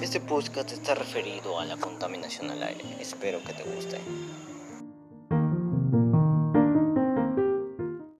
Este podcast está referido a la contaminación al aire. Espero que te guste.